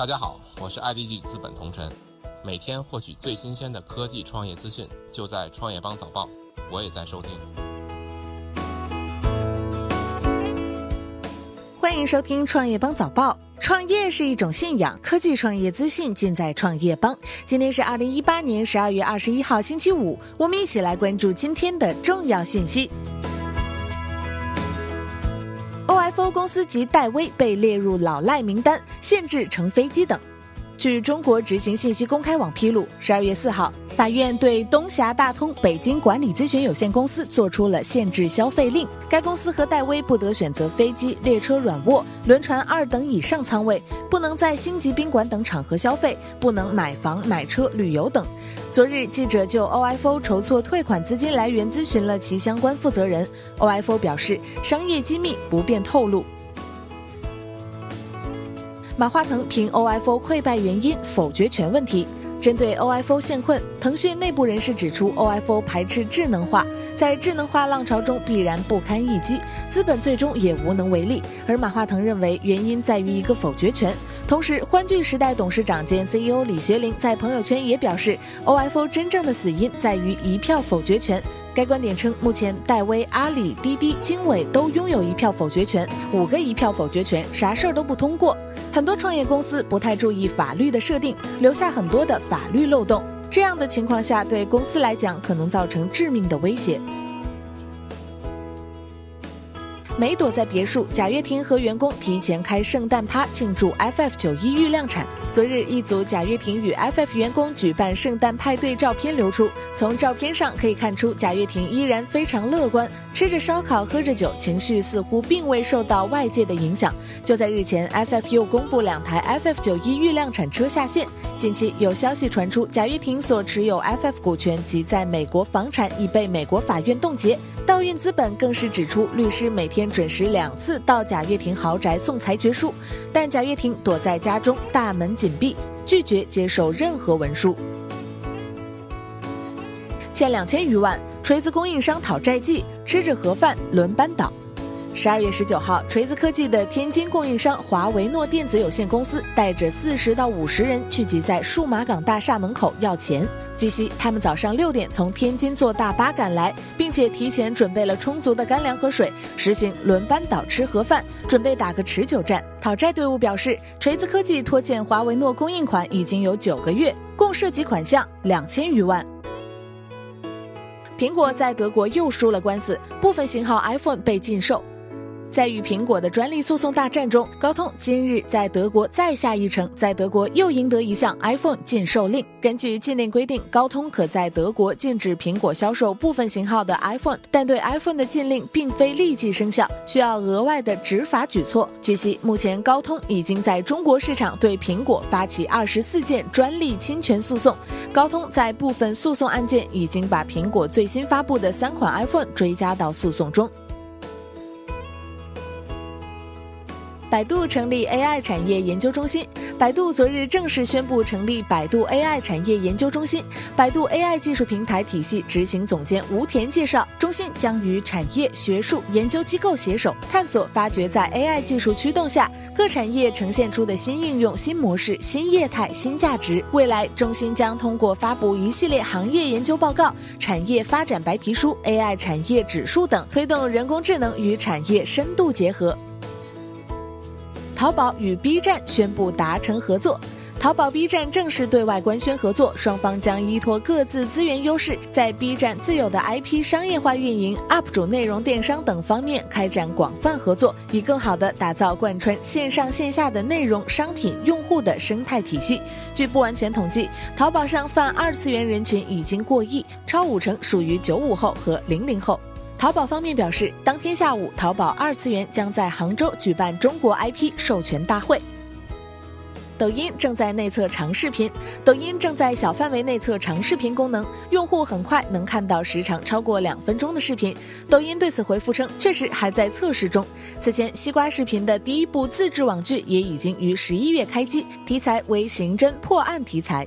大家好，我是 IDG 资本同晨，每天获取最新鲜的科技创业资讯，就在创业邦早报，我也在收听。欢迎收听创业邦早报。创业是一种信仰，科技创业资讯尽在创业邦。今天是二零一八年十二月二十一号，星期五，我们一起来关注今天的重要信息。FO 公司及戴威被列入老赖名单，限制乘飞机等。据中国执行信息公开网披露，十二月四号，法院对东峡大通北京管理咨询有限公司作出了限制消费令。该公司和戴威不得选择飞机、列车软卧、轮船二等以上舱位，不能在星级宾馆等场合消费，不能买房、买车、旅游等。昨日，记者就 OFO 筹措退款资金来源咨询了其相关负责人，OFO 表示，商业机密不便透露。马化腾评 OFO 溃败原因否决权问题。针对 OFO 陷困，腾讯内部人士指出，OFO 排斥智能化，在智能化浪潮中必然不堪一击，资本最终也无能为力。而马化腾认为原因在于一个否决权。同时，欢聚时代董事长兼 CEO 李学凌在朋友圈也表示，OFO 真正的死因在于一票否决权。该观点称，目前戴威、阿里、滴滴、经纬都拥有一票否决权，五个一票否决权，啥事儿都不通过。很多创业公司不太注意法律的设定，留下很多的法律漏洞。这样的情况下，对公司来讲可能造成致命的威胁。没躲在别墅，贾跃亭和员工提前开圣诞趴庆祝 FF 九一预量产。昨日，一组贾跃亭与 FF 员工举办圣诞派对照片流出。从照片上可以看出，贾跃亭依然非常乐观，吃着烧烤，喝着酒，情绪似乎并未受到外界的影响。就在日前，FF 又公布两台 FF 九一预量产车下线。近期有消息传出，贾跃亭所持有 FF 股权及在美国房产已被美国法院冻结。道运资本更是指出，律师每天准时两次到贾跃亭豪宅送裁决书，但贾跃亭躲在家中，大门紧闭，拒绝接受任何文书。欠两千余万，锤子供应商讨债季，吃着盒饭轮班倒。十二月十九号，锤子科技的天津供应商华为诺电子有限公司带着四十到五十人聚集在数码港大厦门口要钱。据悉，他们早上六点从天津坐大巴赶来，并且提前准备了充足的干粮和水，实行轮班倒吃盒饭，准备打个持久战。讨债队伍表示，锤子科技拖欠华为诺供应款已经有九个月，共涉及款项两千余万。苹果在德国又输了官司，部分型号 iPhone 被禁售。在与苹果的专利诉讼大战中，高通今日在德国再下一城，在德国又赢得一项 iPhone 禁售令。根据禁令规定，高通可在德国禁止苹果销售部分型号的 iPhone，但对 iPhone 的禁令并非立即生效，需要额外的执法举措。据悉，目前高通已经在中国市场对苹果发起二十四件专利侵权诉讼。高通在部分诉讼案件已经把苹果最新发布的三款 iPhone 追加到诉讼中。百度成立 AI 产业研究中心。百度昨日正式宣布成立百度 AI 产业研究中心。百度 AI 技术平台体系执行总监吴田介绍，中心将与产业、学术、研究机构携手，探索发掘在 AI 技术驱动下各产业呈现出的新应用、新模式、新业态、新价值。未来，中心将通过发布一系列行业研究报告、产业发展白皮书、AI 产业指数等，推动人工智能与产业深度结合。淘宝与 B 站宣布达成合作，淘宝 B 站正式对外官宣合作，双方将依托各自资源优势，在 B 站自有的 IP 商业化运营、UP 主内容电商等方面开展广泛合作，以更好地打造贯穿线上线下的内容、商品、用户的生态体系。据不完全统计，淘宝上泛二次元人群已经过亿，超五成属于九五后和零零后。淘宝方面表示，当天下午，淘宝二次元将在杭州举办中国 IP 授权大会。抖音正在内测长视频，抖音正在小范围内测长视频功能，用户很快能看到时长超过两分钟的视频。抖音对此回复称，确实还在测试中。此前，西瓜视频的第一部自制网剧也已经于十一月开机，题材为刑侦破案题材。